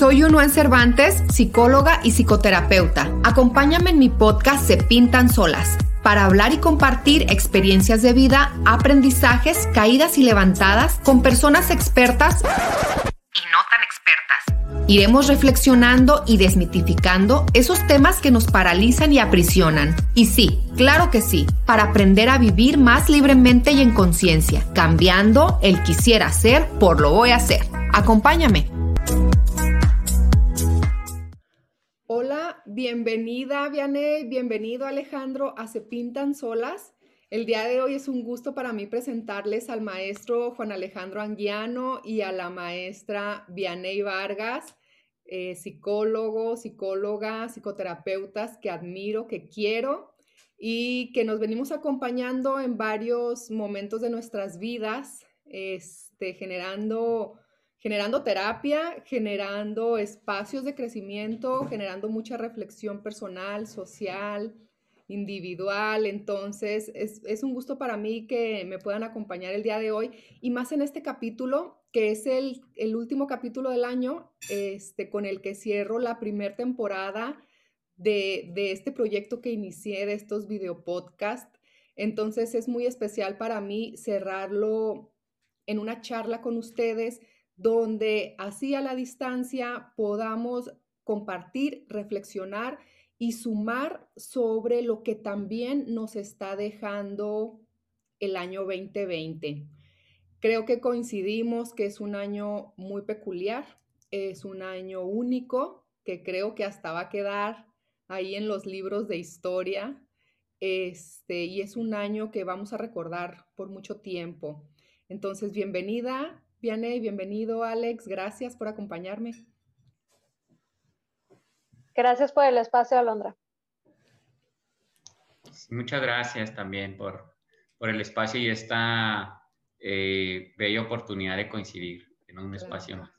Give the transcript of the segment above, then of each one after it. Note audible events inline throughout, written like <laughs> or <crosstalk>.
Soy Unuan Cervantes, psicóloga y psicoterapeuta. Acompáñame en mi podcast Se Pintan Solas para hablar y compartir experiencias de vida, aprendizajes, caídas y levantadas con personas expertas y no tan expertas. Iremos reflexionando y desmitificando esos temas que nos paralizan y aprisionan. Y sí, claro que sí, para aprender a vivir más libremente y en conciencia, cambiando el quisiera ser por lo voy a hacer. Acompáñame. Bienvenida Vianey, bienvenido Alejandro a Se Pintan Solas. El día de hoy es un gusto para mí presentarles al maestro Juan Alejandro Anguiano y a la maestra Vianey Vargas, eh, psicólogo, psicóloga, psicoterapeutas que admiro, que quiero y que nos venimos acompañando en varios momentos de nuestras vidas, este, generando generando terapia, generando espacios de crecimiento, generando mucha reflexión personal, social, individual. Entonces, es, un gusto para mí que me puedan acompañar el día de hoy y más en este capítulo, que es el, último capítulo del año, este, con el que cierro la primera temporada de, de, este proyecto que inicié de estos videopodcasts. Entonces, es muy especial para mí cerrarlo en una charla con ustedes donde así a la distancia podamos compartir, reflexionar y sumar sobre lo que también nos está dejando el año 2020. Creo que coincidimos que es un año muy peculiar, es un año único que creo que hasta va a quedar ahí en los libros de historia. Este, y es un año que vamos a recordar por mucho tiempo. Entonces, bienvenida Vianey, bienvenido Alex, gracias por acompañarme. Gracias por el espacio, Alondra. Muchas gracias también por, por el espacio y esta eh, bella oportunidad de coincidir en un espacio más.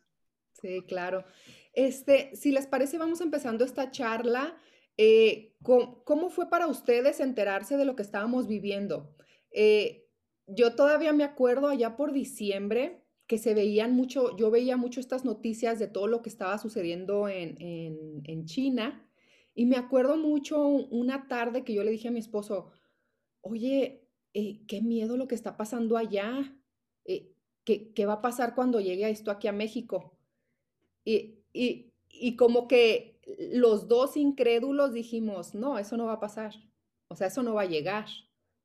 Sí, claro. Este, si les parece, vamos empezando esta charla. Eh, ¿cómo, fue para ustedes enterarse de lo que estábamos viviendo? Eh, yo todavía me acuerdo allá por diciembre, que se veían mucho, yo veía mucho estas noticias de todo lo que estaba sucediendo en, en, China y me acuerdo mucho una tarde que yo le dije a mi esposo, oye, eh, qué miedo lo que está pasando allá, eh, ¿qué, ¿qué, va a pasar cuando llegue esto aquí a México? Y, y, y como que los dos incrédulos dijimos, no, eso no va a pasar, o sea, eso no va a llegar.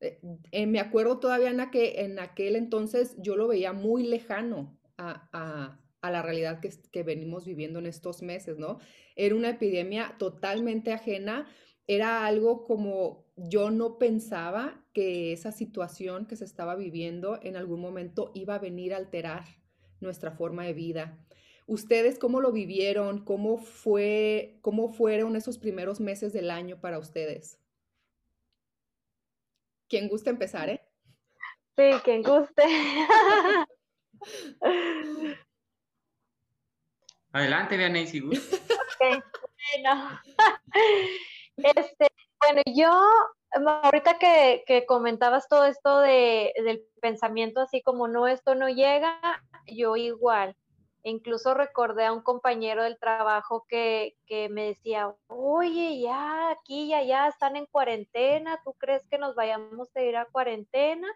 Eh, eh, me acuerdo todavía en aquel, en aquel entonces yo lo veía muy lejano a, la realidad que, que, venimos viviendo en estos meses, ¿no? Era una epidemia totalmente ajena, era algo como yo no pensaba que esa situación que se estaba viviendo en algún momento iba a venir a alterar nuestra forma de vida. ¿Ustedes cómo lo vivieron? ¿Cómo fue, cómo fueron esos primeros meses del año para ustedes? Quien guste empezar, ¿eh? Sí, quien guste. <laughs> Adelante, Vianey, si gusta. bueno. <laughs> Este, bueno, yo, ahorita que, que, comentabas todo esto de, del pensamiento así como no, esto no llega, yo igual. Incluso recordé a un compañero del trabajo que, me decía, oye, ya aquí ya ya están en cuarentena, ¿tú crees que nos vayamos a ir a cuarentena?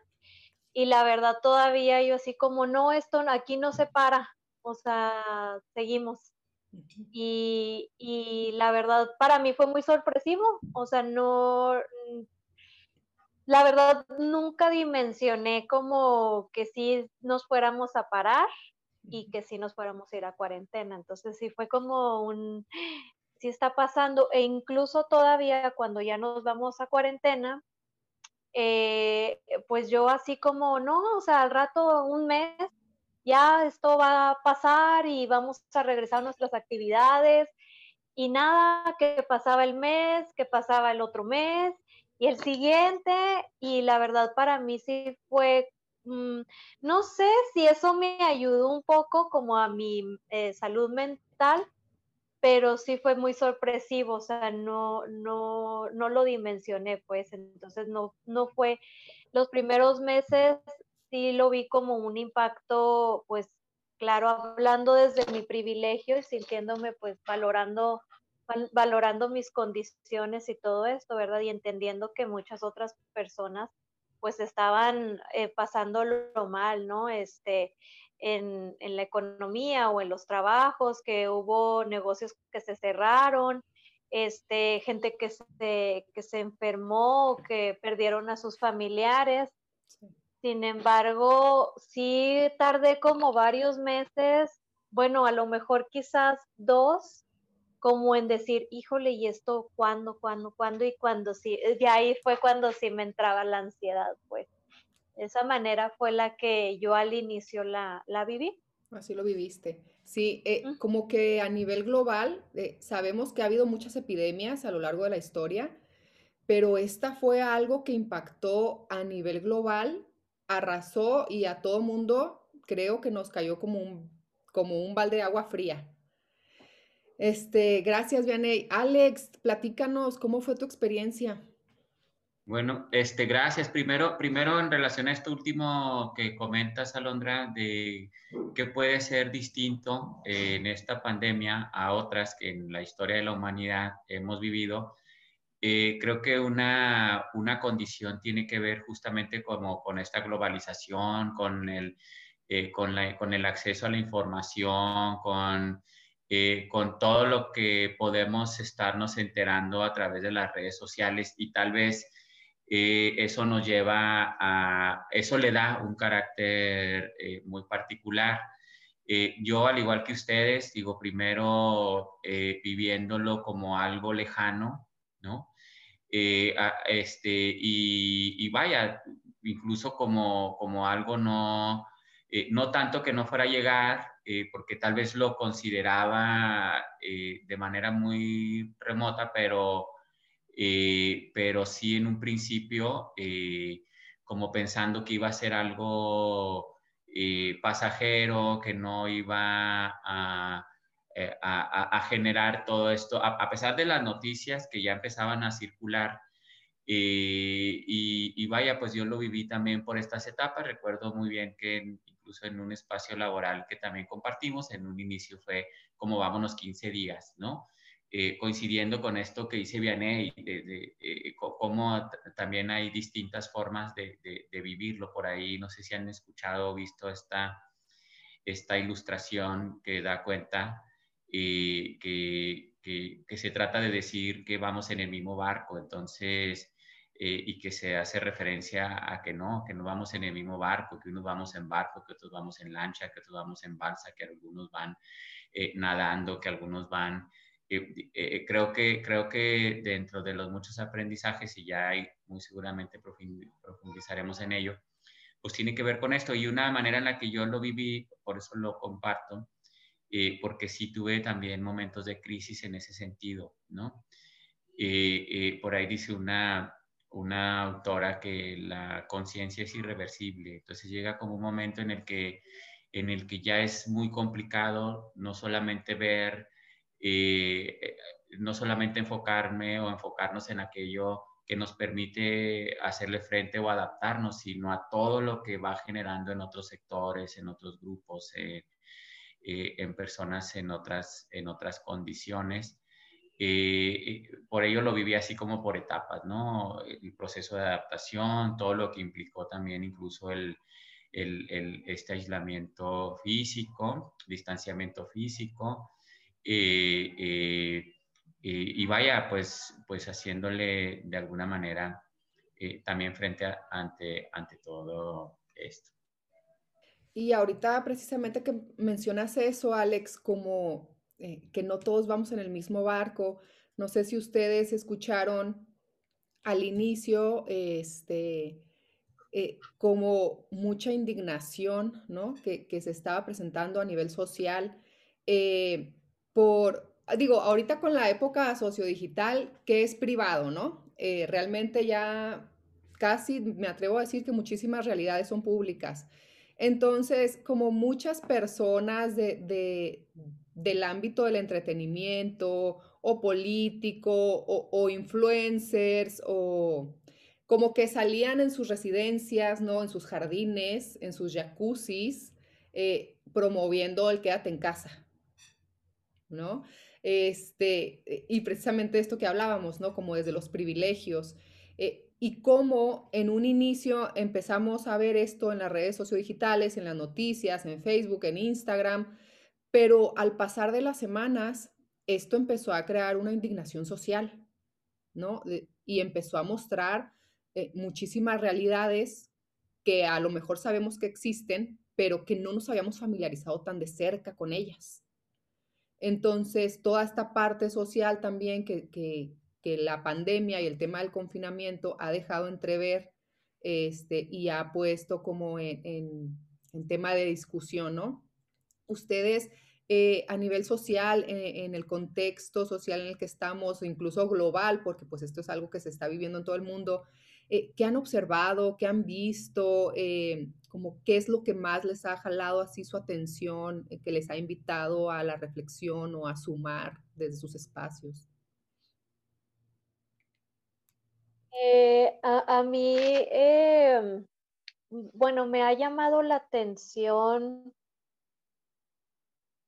Y la verdad todavía yo así como, no, esto aquí no se para, o sea, seguimos. Y, y la verdad para mí fue muy sorpresivo, o sea, no, la verdad nunca dimensioné como que sí nos fuéramos a parar y que si nos fuéramos a ir a cuarentena. Entonces sí fue como un, <gasps> sí está pasando e incluso todavía cuando ya nos vamos a cuarentena, eh, pues yo así como, no, o sea, al rato, un mes, ya esto va a pasar y vamos a regresar a nuestras actividades y nada, que pasaba el mes, que pasaba el otro mes y el siguiente y la verdad para mí sí fue Mm, no sé si eso me ayudó un poco como a mi eh, salud mental, pero sí fue muy sorpresivo, o sea, no, no, no lo dimensioné, pues, entonces no, no fue, los primeros meses sí lo vi como un impacto, pues, claro, hablando desde mi privilegio y sintiéndome pues valorando valorando mis condiciones y todo esto, ¿verdad? Y entendiendo que muchas otras personas pues estaban eh, pasándolo mal, ¿no? Este, en, en, la economía o en los trabajos, que hubo negocios que se cerraron, este, gente que se, que se enfermó, que perdieron a sus familiares. Sin embargo, sí tardé como varios meses, bueno, a lo mejor quizás dos, como en decir, híjole, ¿y esto cuándo, cuándo, cuándo? Y cuando sí, de ahí fue cuando sí me entraba la ansiedad, pues. Esa manera fue la que yo al inicio la, la viví. Así lo viviste. Sí, eh, como que a nivel global eh, sabemos que ha habido muchas epidemias a lo largo de la historia, pero esta fue algo que impactó a nivel global, arrasó y a todo mundo creo que nos cayó como un, como un balde de agua fría. Este, gracias, Vianey. Alex, platícanos, ¿cómo fue tu experiencia? Bueno, este, gracias. Primero, primero en relación a esto último que comentas, Alondra, de qué puede ser distinto en esta pandemia a otras que en la historia de la humanidad hemos vivido. Eh, creo que una, una, condición tiene que ver justamente como con esta globalización, con el, eh, con, la, con el acceso a la información, con eh, con todo lo que podemos estarnos enterando a través de las redes sociales y tal vez eh, eso nos lleva a, eso le da un carácter eh, muy particular. yo, al igual que ustedes, digo, primero viviéndolo como algo lejano, ¿no? este, y, y, vaya, incluso como, como algo no, no tanto que no fuera a llegar, eh, porque tal vez lo consideraba eh, de manera muy remota, pero, eh, pero sí en un principio como pensando que iba a ser algo pasajero, que no iba a, a, generar todo esto, a, pesar de las noticias que ya empezaban a circular. y, y, vaya, pues yo lo viví también por estas etapas. Recuerdo muy bien que en un espacio laboral que también compartimos. En un inicio fue como vámonos 15 días, ¿no? Eh, coincidiendo con esto que dice Vianney, de, de, eh, cómo también hay distintas formas de, de, vivirlo por ahí. No sé si han escuchado o visto esta, esta ilustración que da cuenta eh, que, que, que, se trata de decir que vamos en el mismo barco. Entonces, eh, y que se hace referencia a que no, que no vamos en el mismo barco, que unos vamos en barco, que otros vamos en lancha, que otros vamos en balsa, que algunos van eh, nadando, que algunos van... Eh, creo, que, creo que dentro de los muchos aprendizajes, y ya hay, muy seguramente profundizaremos en ello, pues tiene que ver con esto. Y una manera en la que yo lo viví, por eso lo comparto, porque sí tuve también momentos de crisis en ese sentido, ¿no? por ahí dice una, una autora que la conciencia es irreversible. Entonces llega como un momento en el que, en el que ya es muy complicado no solamente ver, eh, no solamente enfocarme o enfocarnos en aquello que nos permite hacerle frente o adaptarnos, sino a todo lo que va generando en otros sectores, en otros grupos, eh, en personas en otras, en otras condiciones. Eh, por ello lo viví así como por etapas, ¿no? El proceso de adaptación, todo lo que implicó también incluso el, este aislamiento físico, distanciamiento físico, eh, eh, y vaya, pues, pues haciéndole de alguna manera también frente ante, ante todo esto. Y ahorita precisamente que mencionas eso, Alex, como eh, que no todos vamos en el mismo barco. No sé si ustedes escucharon al inicio, este, eh, como mucha indignación, ¿no? Que, se estaba presentando a nivel social eh, por, digo, ahorita con la época sociodigital, que es privado, ¿no? realmente ya casi me atrevo a decir que muchísimas realidades son públicas. Entonces, como muchas personas de, del ámbito del entretenimiento o político o, influencers o como que salían en sus residencias, ¿no? En sus jardines, en sus jacuzzis, eh, promoviendo el quédate en casa, ¿no? Este, y precisamente esto que hablábamos, ¿no? Como desde los privilegios. Eh, y cómo en un inicio empezamos a ver esto en las redes sociodigitales, en las noticias, en Facebook, en Instagram, pero al pasar de las semanas, esto empezó a crear una indignación social, ¿no? Y empezó a mostrar eh, muchísimas realidades que a lo mejor sabemos que existen, pero que no nos habíamos familiarizado tan de cerca con ellas. Entonces, toda esta parte social también que, que la pandemia y el tema del confinamiento ha dejado entrever este, y ha puesto como en, tema de discusión, ¿no? Ustedes eh, a nivel social, eh, en el contexto social en el que estamos, incluso global, porque pues esto es algo que se está viviendo en todo el mundo, eh, ¿qué han observado? ¿Qué han visto? como qué es lo que más les ha jalado así su atención, que les ha invitado a la reflexión o a sumar desde sus espacios? A, mí, em, bueno, me ha llamado la atención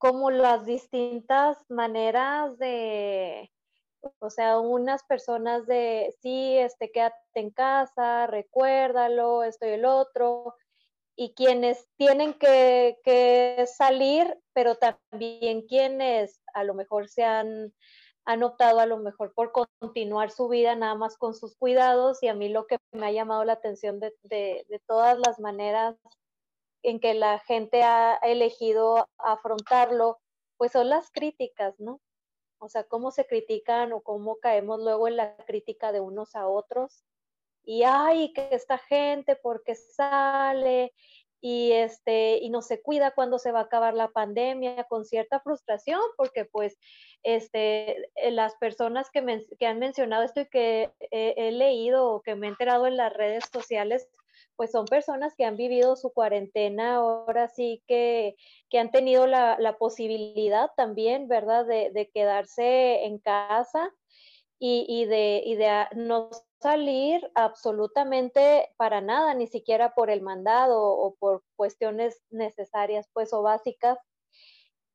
como las distintas maneras de, o sea, unas personas de, sí, este, quédate en casa, recuérdalo, esto y el otro, y quienes tienen que, salir, pero también quienes a lo mejor se han han optado a lo mejor por continuar su vida nada más con sus cuidados y a mí lo que me ha llamado la atención de, todas las maneras en que la gente ha elegido afrontarlo, pues son las críticas, ¿no? O sea, cómo se critican o cómo caemos luego en la crítica de unos a otros. Y ay, que esta gente, porque sale y este y no se cuida cuando se va a acabar la pandemia con cierta frustración porque pues este eh, las personas que, que han mencionado esto y que he, leído o que me he enterado en las redes sociales pues son personas que han vivido su cuarentena ahora sí que, que han tenido la, la posibilidad también verdad de, quedarse en casa y, y, de, y de no salir absolutamente para nada, ni siquiera por el mandado o por cuestiones necesarias, pues, o básicas.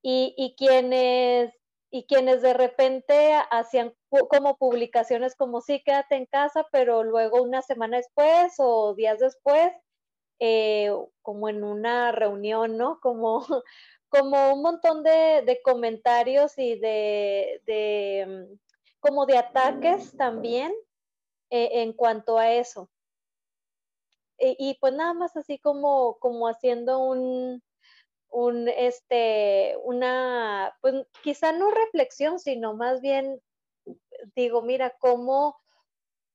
Y, y quienes y quienes de repente hacían como publicaciones como sí, quédate en casa, pero luego una semana después o días después, eh, como en una reunión, ¿no? Como, <laughs> como un montón de, comentarios y de, mm, como de ataques también eh, en cuanto a eso. E, y, pues nada más así como, como haciendo un, un, este, una, pues quizá no reflexión, sino más bien digo, mira, cómo,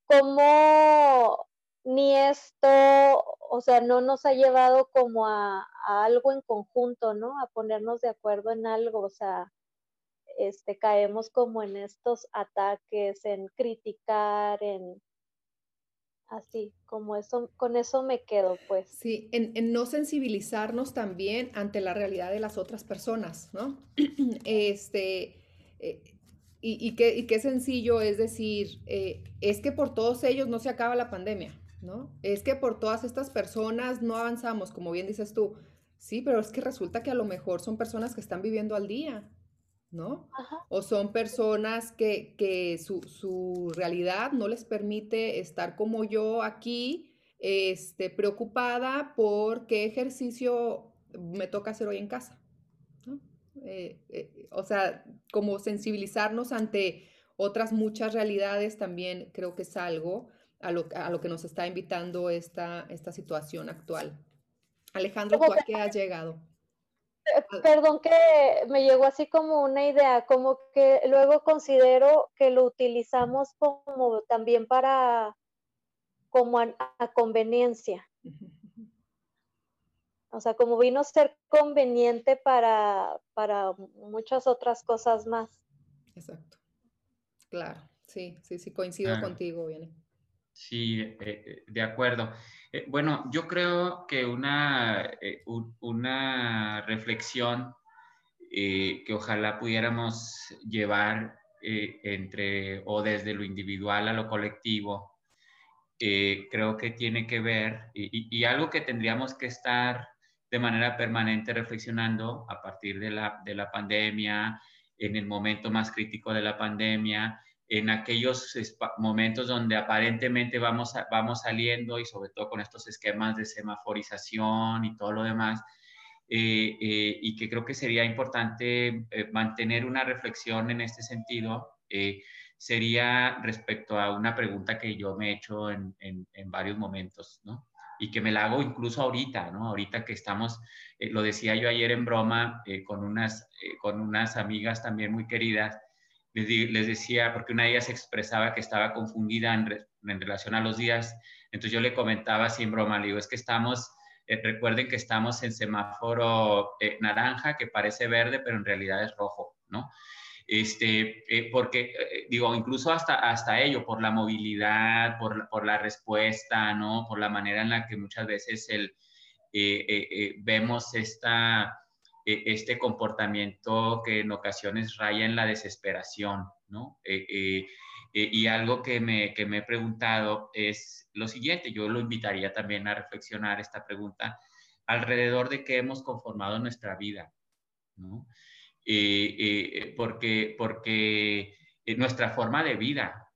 cómo ni esto, o sea, no nos ha llevado como a, a, algo en conjunto, ¿no? A ponernos de acuerdo en algo, o sea, este, caemos como en estos ataques, en criticar, en así, como eso, con eso me quedo, pues. Sí, en, no sensibilizarnos también ante la realidad de las otras personas, ¿no? <clears throat> este, eh, y, qué, sencillo es decir, eh, es que por todos ellos no se acaba la pandemia, ¿no? Es que por todas estas personas no avanzamos, como bien dices tú. Sí, pero es que resulta que a lo mejor son personas que están viviendo al día, ¿no? O son personas que, su, realidad no les permite estar como yo aquí, este, preocupada por qué ejercicio me toca hacer hoy en casa. Eh, eh, o sea, como sensibilizarnos ante otras muchas realidades también creo que es algo a lo, a lo que nos está invitando esta, esta situación actual. Alejandro, ¿tú a qué has llegado? Perdón que me llegó así como una idea, como que luego considero que lo utilizamos como también para, como a, conveniencia. O sea, como vino a ser conveniente para, para muchas otras cosas más. Exacto. Claro, sí, sí, sí, coincido contigo, viene. Sí, eh, eh, de acuerdo. Eh, bueno, yo creo que una, una reflexión que ojalá pudiéramos llevar entre o desde lo individual a lo colectivo, creo que tiene que ver y, algo que tendríamos que estar de manera permanente reflexionando a partir de la, de la pandemia, en el momento más crítico de la pandemia, en aquellos momentos donde aparentemente vamos, vamos saliendo y sobre todo con estos esquemas de semaforización y todo lo demás, eh, eh, y que creo que sería importante eh, mantener una reflexión en este sentido, sería respecto a una pregunta que yo me he hecho en, en, en varios momentos, ¿no? y que me la hago incluso ahorita, ¿no? Ahorita que estamos, eh, lo decía yo ayer en broma eh, con, unas, eh, con unas amigas también muy queridas, les, les, decía, porque una de ellas expresaba que estaba confundida en, en, relación a los días, entonces yo le comentaba en broma, le digo, es que estamos, recuerden que estamos en semáforo naranja, que parece verde, pero en realidad es rojo, ¿no? este, eh, porque, eh, digo, incluso hasta, hasta ello, por la movilidad, por, por, la respuesta, ¿no? Por la manera en la que muchas veces el, eh, vemos esta, este comportamiento que en ocasiones raya en la desesperación, ¿no? y algo que me, que me he preguntado es lo siguiente, yo lo invitaría también a reflexionar esta pregunta alrededor de qué hemos conformado nuestra vida, ¿no? Eh, eh, porque, porque nuestra forma de vida,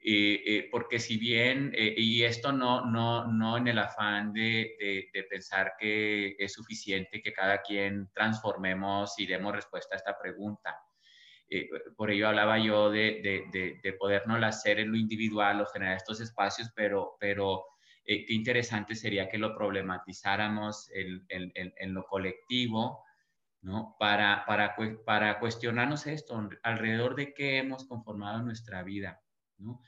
¿no? Eh, porque si bien, y esto no, no, no en el afán de, de, pensar que es suficiente que cada quien transformemos y demos respuesta a esta pregunta. por ello hablaba yo de, de, de, podernos hacer en lo individual o generar estos espacios, pero, pero qué interesante sería que lo problematizáramos en, en, en lo colectivo, ¿no? Para, para, para cuestionarnos esto, alrededor de qué hemos conformado nuestra vida, ¿no?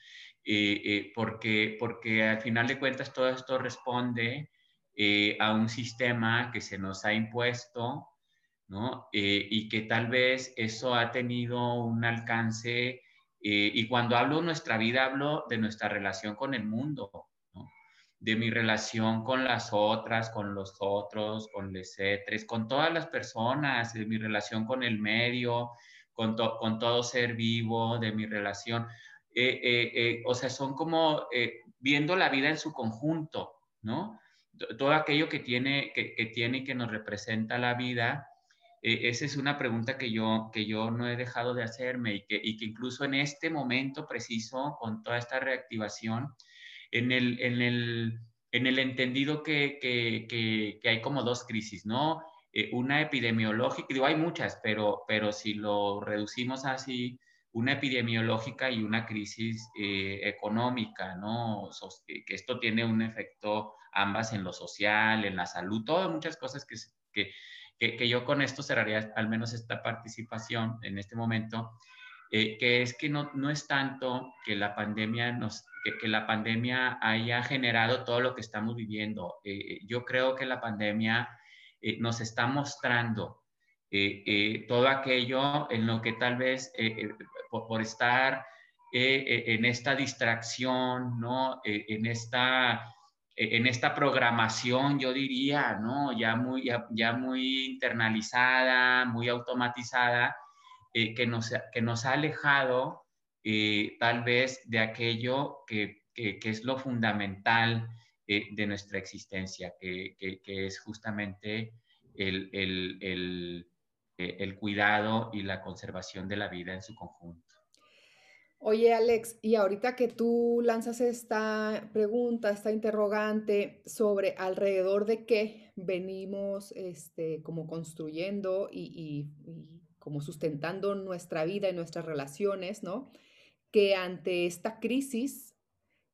Eh, eh, porque, porque al final de cuentas todo esto responde eh, a un sistema que se nos ha impuesto, ¿no? y que tal vez eso ha tenido un alcance, y cuando hablo de nuestra vida, hablo de nuestra relación con el mundo, de mi relación con las otras, con los otros, con les etres, con todas las personas, de mi relación con el medio, con, con todo ser vivo, de mi relación. Eh, eh, eh, o sea, son como viendo la vida en su conjunto, ¿no? Todo aquello que tiene, que, que tiene y que nos representa la vida, esa es una pregunta que yo, que yo no he dejado de hacerme y que, y que incluso en este momento preciso, con toda esta reactivación, en el, en el, en el entendido que, que, que, hay como dos crisis, ¿no? Eh, una epidemiológica, digo, hay muchas, pero, pero si lo reducimos así, una epidemiológica y una crisis eh, económica, ¿no? que esto tiene un efecto ambas en lo social, en la salud, todas muchas cosas que, que, que, yo con esto cerraría al menos esta participación en este momento, eh, que es que no, no es tanto que la pandemia nos que, la pandemia haya generado todo lo que estamos viviendo. Eh, yo creo que la pandemia eh, nos está mostrando eh, todo aquello en lo que tal vez por, estar en esta distracción, ¿no? en, esta, en esta programación, yo diría, ¿no? ya, muy, ya, muy internalizada, muy automatizada, que, nos, que nos ha alejado eh, tal vez de aquello que, que, es lo fundamental eh, de nuestra existencia, que, que es justamente el, el, eh, el, cuidado y la conservación de la vida en su conjunto. Oye, Alex, y ahorita que tú lanzas esta pregunta, esta interrogante sobre alrededor de qué venimos este, como construyendo y, y, como sustentando nuestra vida y nuestras relaciones, ¿no? que ante esta crisis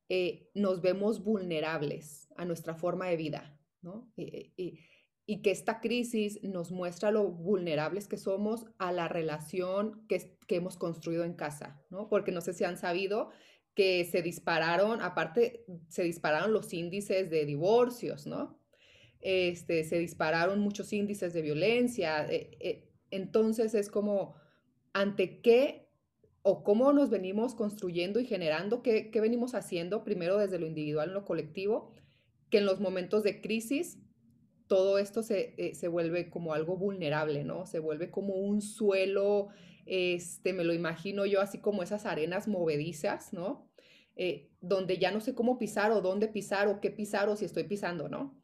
eh, nos vemos vulnerables a nuestra forma de vida, ¿no? Y, que esta crisis nos muestra lo vulnerables que somos a la relación que, que hemos construido en casa, ¿no? Porque no sé si han sabido que se dispararon, aparte, se dispararon los índices de divorcios, ¿no? Este, se dispararon muchos índices de violencia. Eh, eh, entonces es como, ¿ante qué o cómo nos venimos construyendo y generando, qué, venimos haciendo primero desde lo individual en lo colectivo, que en los momentos de crisis todo esto eh, se, vuelve como algo vulnerable, ¿no? Se vuelve como un suelo, este, me lo imagino yo así como esas arenas movedizas, ¿no? Eh, donde ya no sé cómo pisar o dónde pisar o qué pisar o si estoy pisando, ¿no?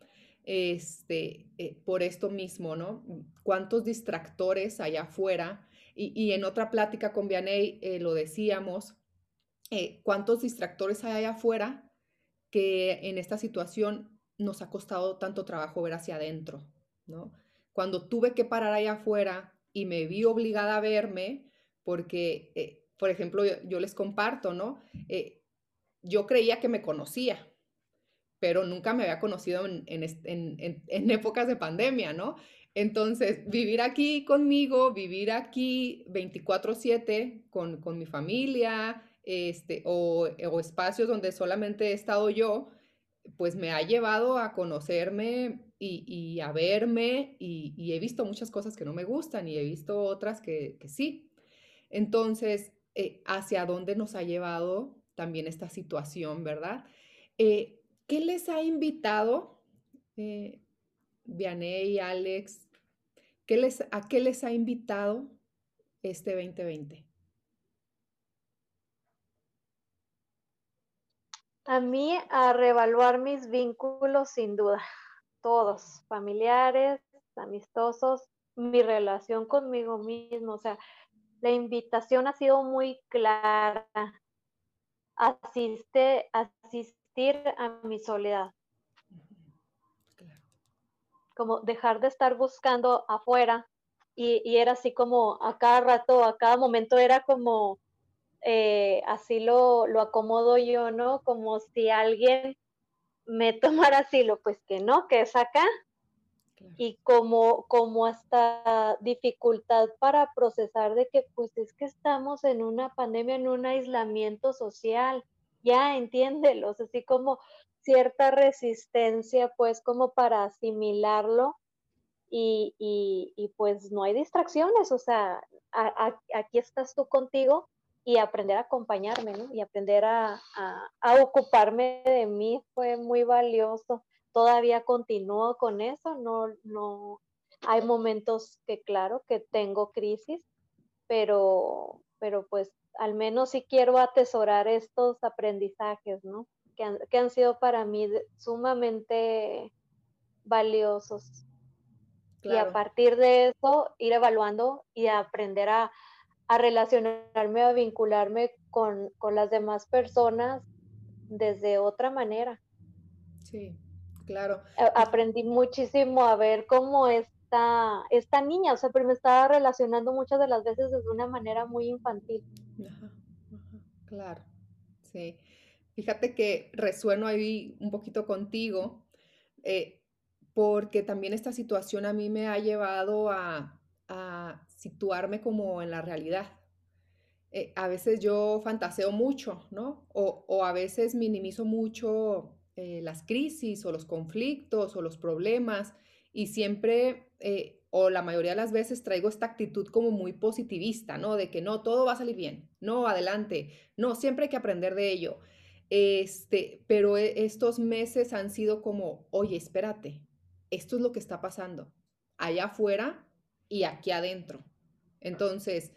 este, eh, por esto mismo, ¿no? ¿Cuántos distractores hay afuera? Y, en otra plática con Vianey lo decíamos, ¿cuántos distractores hay allá afuera que en esta situación nos ha costado tanto trabajo ver hacia adentro, ¿no? Cuando tuve que parar allá afuera y me vi obligada a verme, porque, por ejemplo, yo, les comparto, ¿no? yo creía que me conocía, pero nunca me había conocido en, <laughs> épocas de pandemia, ¿no? Entonces, vivir aquí conmigo, vivir aquí 24/7 con, con, mi familia, este, o, o, espacios donde solamente he estado yo, pues me ha llevado a conocerme y, y a verme y, y, he visto muchas cosas que no me gustan y he visto otras que, que sí. Entonces, eh, ¿hacia dónde nos ha llevado también esta situación, verdad? Eh, ¿Qué les ha invitado, eh, Vianey, Alex? ¿qué les, ¿A qué les ha invitado este 2020? A mí a reevaluar mis vínculos sin duda, todos, familiares, amistosos, mi relación conmigo mismo, o sea, la invitación ha sido muy clara. Asiste, asiste a mi soledad. Como dejar de estar buscando afuera y, era así como a cada rato, a cada momento era como, eh, así lo, lo acomodo yo, ¿no? Como si alguien me <laughs> tomara asilo, pues que no, que es acá. Y como, como hasta dificultad para procesar de que pues es que estamos en una pandemia, en un aislamiento social. Ya entiéndelos, así como cierta resistencia, pues como para asimilarlo. Y, y, pues no hay distracciones, o sea, aquí estás tú contigo y aprender a acompañarme, ¿no? Y aprender a, a, ocuparme de mí fue muy valioso. Todavía continúo con eso, no, no, hay momentos que claro que tengo crisis, pero, pero pues al menos sí quiero atesorar estos aprendizajes, ¿no? Que han, sido para mí sumamente valiosos. Y a partir de eso, ir evaluando y aprender a, relacionarme, a vincularme con, con, las demás personas desde otra manera. Sí, claro. Aprendí muchísimo a ver cómo es esta, niña, o sea, pero me estaba relacionando muchas de las veces de una manera muy infantil. claro, sí. Fíjate que resueno ahí un poquito contigo, eh, porque también esta situación a mí me ha llevado a, situarme como en la realidad. Eh, a veces yo fantaseo mucho, ¿no? O, a veces minimizo mucho eh, las crisis o los conflictos o los problemas y siempre, eh, o la mayoría de las veces, traigo esta actitud como muy positivista, ¿no? De que no, todo va a salir bien, no, adelante, no, siempre hay que aprender de ello. Este, pero e, estos meses han sido como, oye, espérate, esto es lo que está pasando allá afuera y aquí adentro. Entonces,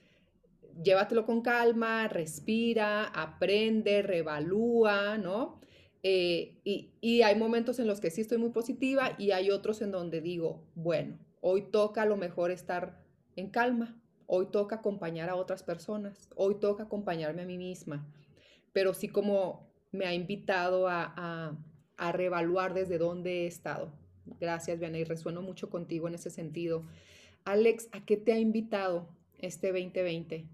llévatelo con calma, respira, aprende, revalúa, ¿no? Eh, y, hay momentos en los que sí estoy muy positiva y hay otros en donde digo, bueno, hoy toca a lo mejor estar en calma, hoy toca acompañar a otras personas, hoy toca acompañarme a mí misma, pero sí como me ha invitado a, a, a reevaluar desde dónde he estado. Gracias, Viana, y resueno mucho contigo en ese sentido. Alex, ¿a qué te ha invitado este 2020?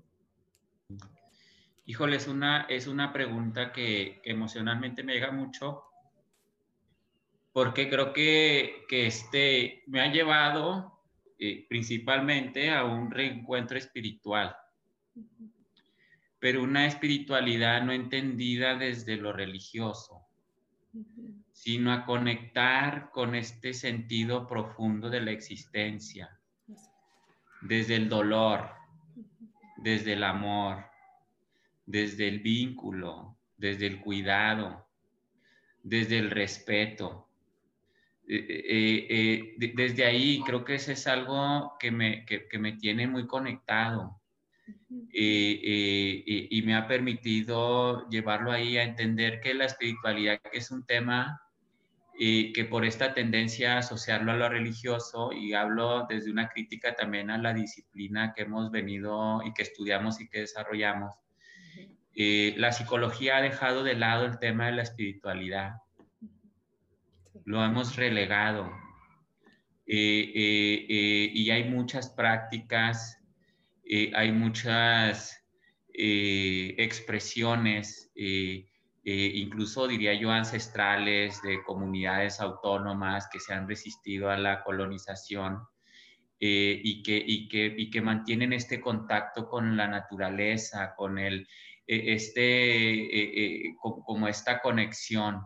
Híjole, es una, es una pregunta que, emocionalmente me llega mucho porque creo que, que este, me ha llevado eh, principalmente a un reencuentro espiritual, pero una espiritualidad no entendida desde lo religioso, sino a conectar con este sentido profundo de la existencia, desde el dolor, desde el amor, desde el vínculo, desde el cuidado, desde el respeto. Eh, eh, eh, desde ahí creo que eso es algo que me, me tiene muy conectado y me ha permitido llevarlo ahí a entender que la espiritualidad es un tema y que por esta tendencia a asociarlo a lo religioso, y hablo desde una crítica también a la disciplina que hemos venido y que estudiamos y que desarrollamos, eh, la psicología ha dejado de lado el tema de la espiritualidad. Lo hemos relegado. Eh, eh, y hay muchas prácticas, hay muchas expresiones eh, incluso diría yo ancestrales de comunidades autónomas que se han resistido a la colonización eh, y, que, y, que, y, que, mantienen este contacto con la naturaleza, con el, e, este, como esta conexión.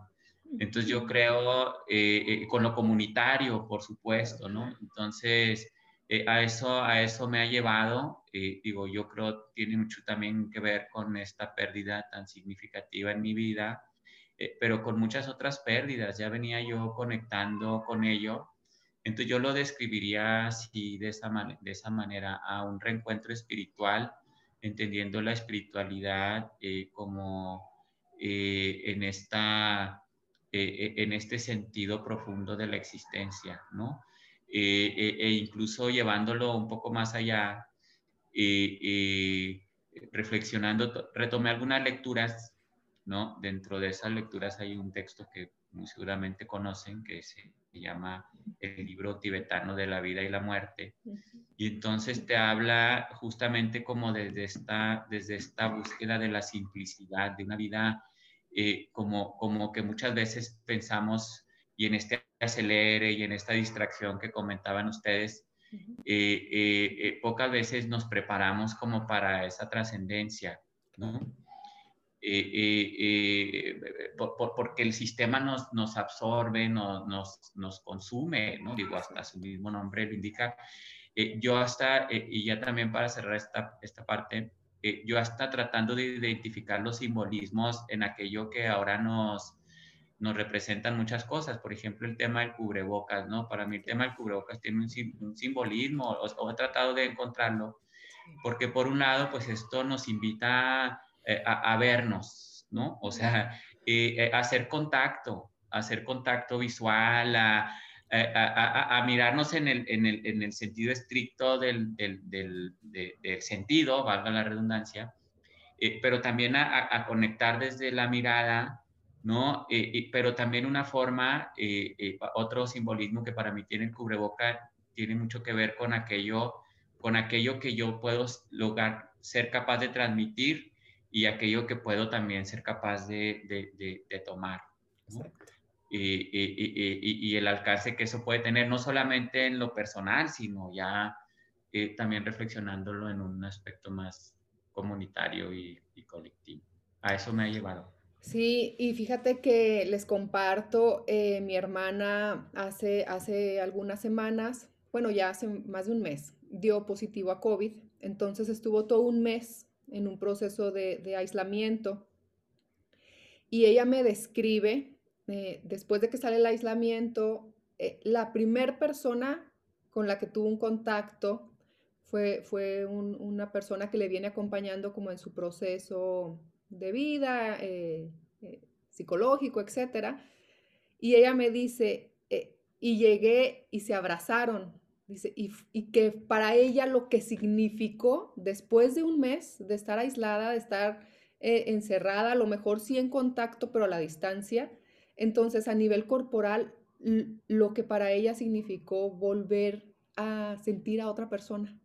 Entonces yo creo eh, con lo comunitario, por supuesto, ¿no? Entonces, eh, a, eso, a eso me ha llevado, eh, digo, yo creo tiene mucho también que ver con esta pérdida tan significativa en mi vida, eh, pero con muchas otras pérdidas, ya venía yo conectando con ello, entonces yo lo describiría así, de esa, de esa manera, a un reencuentro espiritual, entendiendo la espiritualidad como en, esta, en este sentido profundo de la existencia, ¿no? Eh, eh, e incluso llevándolo un poco más allá, eh, reflexionando, retomé algunas lecturas, ¿no? Dentro de esas lecturas hay un texto que muy seguramente conocen, que se llama el libro tibetano de la vida y la muerte. Y entonces te habla justamente como desde esta, desde esta búsqueda de la simplicidad, de una vida como, como que muchas veces pensamos y en este acelere y en esta distracción que comentaban ustedes, eh, eh, eh, pocas veces nos preparamos como para esa trascendencia, ¿no? porque el sistema nos, nos absorbe, nos, nos, nos, consume, ¿no? Digo, hasta su mismo nombre lo indica. yo hasta, y ya también para cerrar esta, esta parte, yo hasta tratando de identificar los simbolismos en aquello que ahora nos, nos representan muchas cosas. Por ejemplo, el tema del cubrebocas, ¿no? Para mí el tema del cubrebocas tiene un, simbolismo, o, he tratado de encontrarlo, porque por un lado, pues esto nos invita eh, a, vernos, ¿no? O sea, eh, eh, a hacer contacto, a hacer contacto visual, a, a, mirarnos en el, en, el, en el, sentido estricto del, del, del, del sentido, valga la redundancia, pero también a, conectar desde la mirada ¿no? Eh, pero también una forma, eh, eh, otro simbolismo que para mí tiene el cubreboca, tiene mucho que ver con aquello, con aquello que yo puedo lograr ser capaz de transmitir y aquello que puedo también ser capaz de, de, de, tomar. Y, y, y, el alcance que eso puede tener, no solamente en lo personal, sino ya también reflexionándolo en un aspecto más comunitario y colectivo. A eso me ha llevado. Sí, y fíjate que les comparto, eh, mi hermana hace, hace algunas semanas, bueno, ya hace más de un mes, dio positivo a COVID, entonces estuvo todo un mes en un proceso de, aislamiento. Y ella me describe, eh, después de que sale el aislamiento, eh, la primer persona con la que tuvo un contacto fue, fue una persona que le viene acompañando como en su proceso de vida, eh, eh, psicológico, etcétera. Y ella me dice, eh, y llegué y se abrazaron, dice, y, que para ella lo que significó después de un mes de estar aislada, de estar encerrada, a lo mejor sí en contacto, pero a la distancia, entonces a nivel corporal, lo que para ella significó volver a sentir a otra persona.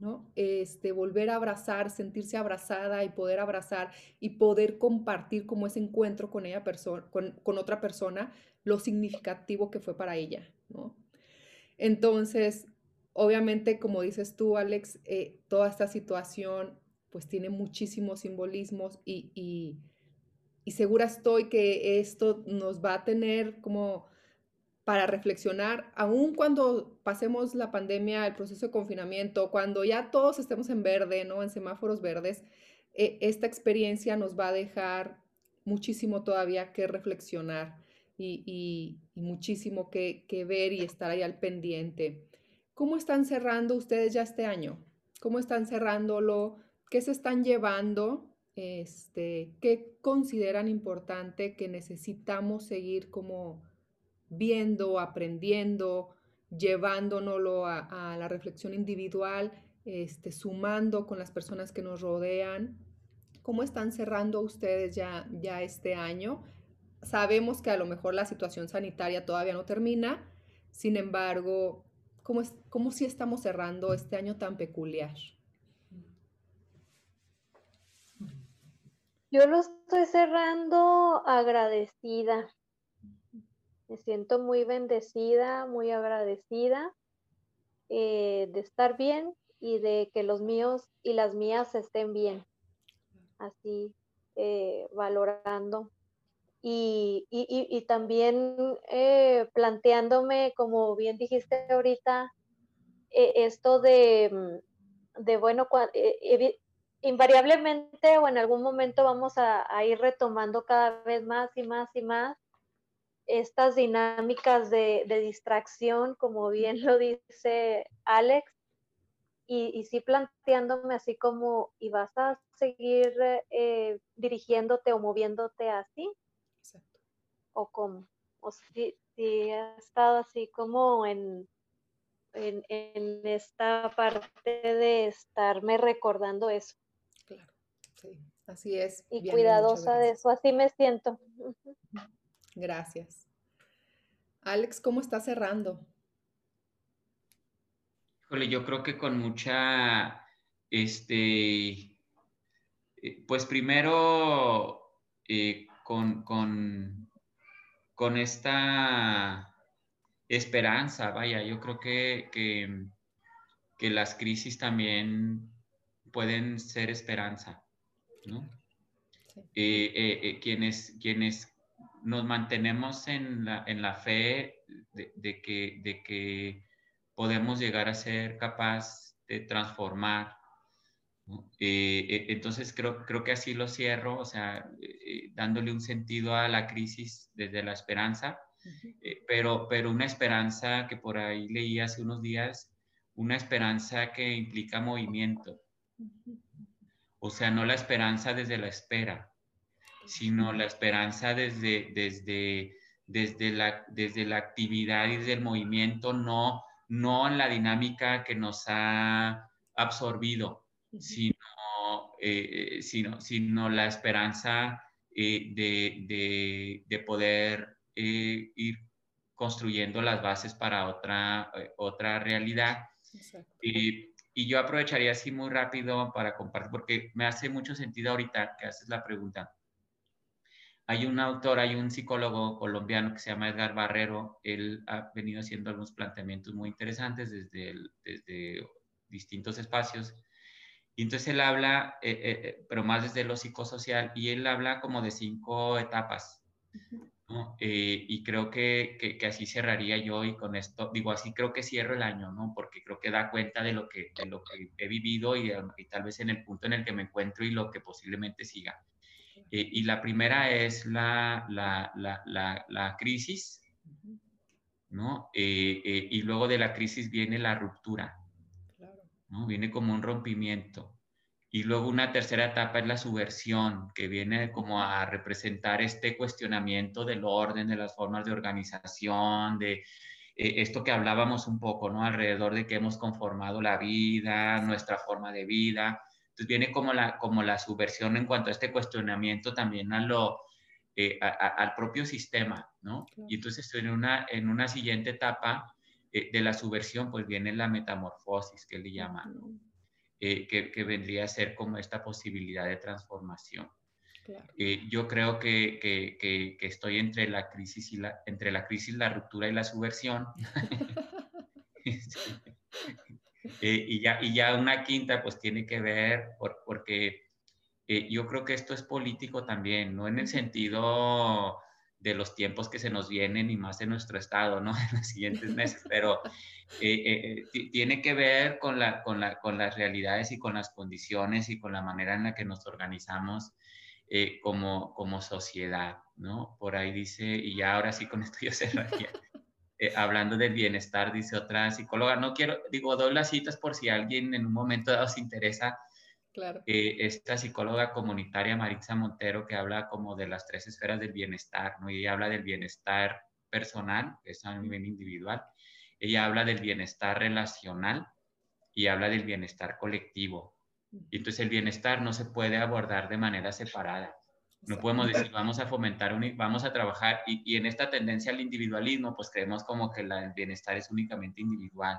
¿No? Este, volver a abrazar, sentirse abrazada y poder abrazar y poder compartir como ese encuentro con, ella con, con otra persona, lo significativo que fue para ella, ¿no? Entonces, obviamente, como dices tú, Alex, eh, toda esta situación pues tiene muchísimos simbolismos y, y, y segura estoy que esto nos va a tener como para reflexionar, aun cuando pasemos la pandemia, el proceso de confinamiento, cuando ya todos estemos en verde, ¿no? En semáforos verdes, eh, esta experiencia nos va a dejar muchísimo todavía que reflexionar y, muchísimo que, ver y estar ahí al pendiente. ¿Cómo están cerrando ustedes ya este año? ¿Cómo están cerrándolo? ¿Qué se están llevando? Este, ¿Qué consideran importante que necesitamos seguir como viendo, aprendiendo, llevándonoslo a, la reflexión individual, este, sumando con las personas que nos rodean. ¿Cómo están cerrando ustedes ya, ya este año? Sabemos que a lo mejor la situación sanitaria todavía no termina, sin embargo, ¿cómo, es, cómo sí estamos cerrando este año tan peculiar? Yo lo estoy cerrando agradecida. Me siento muy bendecida, muy agradecida eh, de estar bien y de que los míos y las mías estén bien. Así, eh, valorando. Y, y, también eh, planteándome, como bien dijiste ahorita, esto de, mm, de bueno, invariablemente o en algún momento vamos a, ir retomando cada vez más y más y más estas dinámicas de, distracción, como bien lo dice Alex, y, y, sí planteándome así como, ¿y vas a seguir eh, dirigiéndote o moviéndote así? Exacto. ¿O cómo? O si, si ha estado así como en, en, en esta parte de estarme recordando eso. Sí, así es. Y cuidadosa de eso, así me siento. Gracias. Alex, ¿cómo está cerrando? Híjole, yo creo que con mucha, este, eh, pues primero eh, con, con, con, esta esperanza, vaya, yo creo que, que, que las crisis también pueden ser esperanza. ¿no? Eh, eh, eh, quienes, quienes nos mantenemos en la, en la fe de, que, de que podemos llegar a ser capaz de transformar. entonces creo, creo que así lo cierro, o sea, dándole un sentido a la crisis desde la esperanza, pero, pero una esperanza que por ahí leí hace unos días, una esperanza que implica movimiento. O sea, no la esperanza desde la espera, sino la esperanza desde, desde, desde, la, desde la actividad y desde el movimiento, no, no en la dinámica que nos ha absorbido, sino, eh, sino, sino la esperanza eh, de, de, poder eh, ir construyendo las bases para otra, otra realidad. Y yo aprovecharía así muy rápido para compartir, porque me hace mucho sentido ahorita que haces la pregunta. Hay un autor, hay un psicólogo colombiano que se llama Edgar Barrero. Él ha venido haciendo algunos planteamientos muy interesantes desde, desde distintos espacios. Y entonces él habla, eh, eh, eh, pero más desde lo psicosocial, y él habla como de cinco etapas. Eh, y creo que, que, así cerraría yo y con esto, digo, así creo que cierro el año, ¿no? Porque creo que da cuenta de lo que, de lo que he vivido y, y, tal vez en el punto en el que me encuentro y lo que posiblemente siga. Eh, y la primera es la, la, la, la crisis, ¿no? Eh, y luego de la crisis viene la ruptura, ¿no? Viene como un rompimiento. Y luego una tercera etapa es la subversión, que viene como a representar este cuestionamiento del orden, de las formas de organización, de eh, esto que hablábamos un poco, ¿no? Alrededor de que hemos conformado la vida, nuestra forma de vida. Entonces viene como la, como la subversión en cuanto a este cuestionamiento también a lo, eh, al propio sistema, ¿no? Y entonces en una, en una siguiente etapa eh, de la subversión, pues viene la metamorfosis, que le llaman, ¿no? Eh, que, vendría a ser como esta posibilidad de transformación. Eh, yo creo que, que, estoy entre la crisis y la, entre la crisis, la ruptura y la subversión. <laughs> <laughs> Eh, y, ya, y ya una quinta pues tiene que ver por, porque yo creo que esto es político también, no en el sentido de los tiempos que se nos vienen y más en nuestro estado, ¿no? <laughs> En los siguientes meses, pero eh, eh, eh, tiene que ver con, la, con, la, con, las realidades y con las condiciones y con la manera en la que nos organizamos como, como sociedad, ¿no? Por ahí dice, y ya ahora sí con esto yo cerraría, hablando del bienestar, dice otra psicóloga, no quiero, digo, doy las citas por si alguien en un momento dado se interesa, Claro. esta psicóloga comunitaria Maritza Montero que habla como de las tres esferas del bienestar, ¿no? Y habla del bienestar personal, que es a nivel individual. Ella habla del bienestar relacional y habla del bienestar colectivo. Y entonces el bienestar no se puede abordar de manera separada. No podemos decir, vamos a fomentar, un, vamos a trabajar, y, y, en esta tendencia al individualismo, pues creemos como que la, el bienestar es únicamente individual.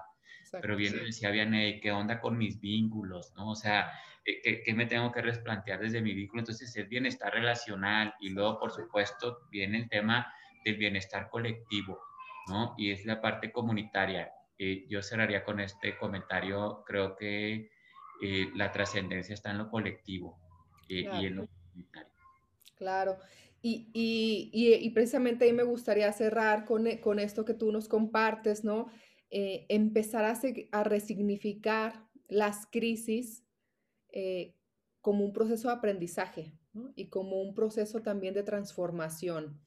Pero bien decía Vianney, ¿qué onda con mis vínculos? ¿no? O sea, ¿qué, ¿qué, me tengo que replantear desde mi vínculo? Entonces, es bienestar relacional y luego, por supuesto, viene el tema del bienestar colectivo, ¿no? Y es la parte comunitaria. Eh, yo cerraría con este comentario, creo que eh, la trascendencia está en lo colectivo eh, y en lo comunitario. Claro. Y, y, y, precisamente ahí me gustaría cerrar con, con, esto que tú nos compartes, ¿no? empezar a, a, resignificar las crisis como un proceso de aprendizaje y como un proceso también de transformación.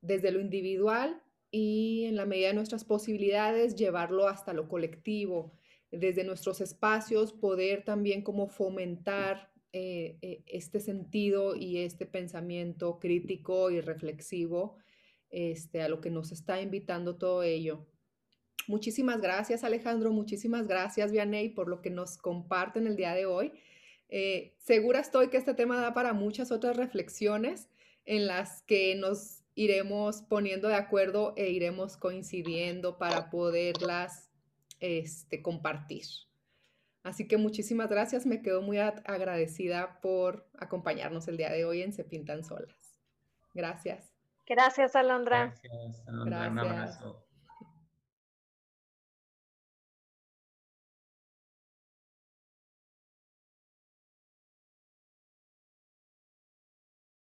desde lo individual y en la medida de nuestras posibilidades llevarlo hasta lo colectivo, desde nuestros espacios poder también como fomentar eh, eh, este sentido y este pensamiento crítico y reflexivo este, a lo que nos está invitando todo ello. Muchísimas gracias Alejandro, muchísimas gracias Vianey por lo que nos comparten el día de hoy. Eh, segura estoy que este tema da para muchas otras reflexiones en las que nos iremos poniendo de acuerdo e iremos coincidiendo para poderlas este, compartir. Así que muchísimas gracias, me quedo muy agradecida por acompañarnos el día de hoy en Se Pintan Solas. Gracias. Gracias, Alondra. Gracias, Alondra. Un abrazo.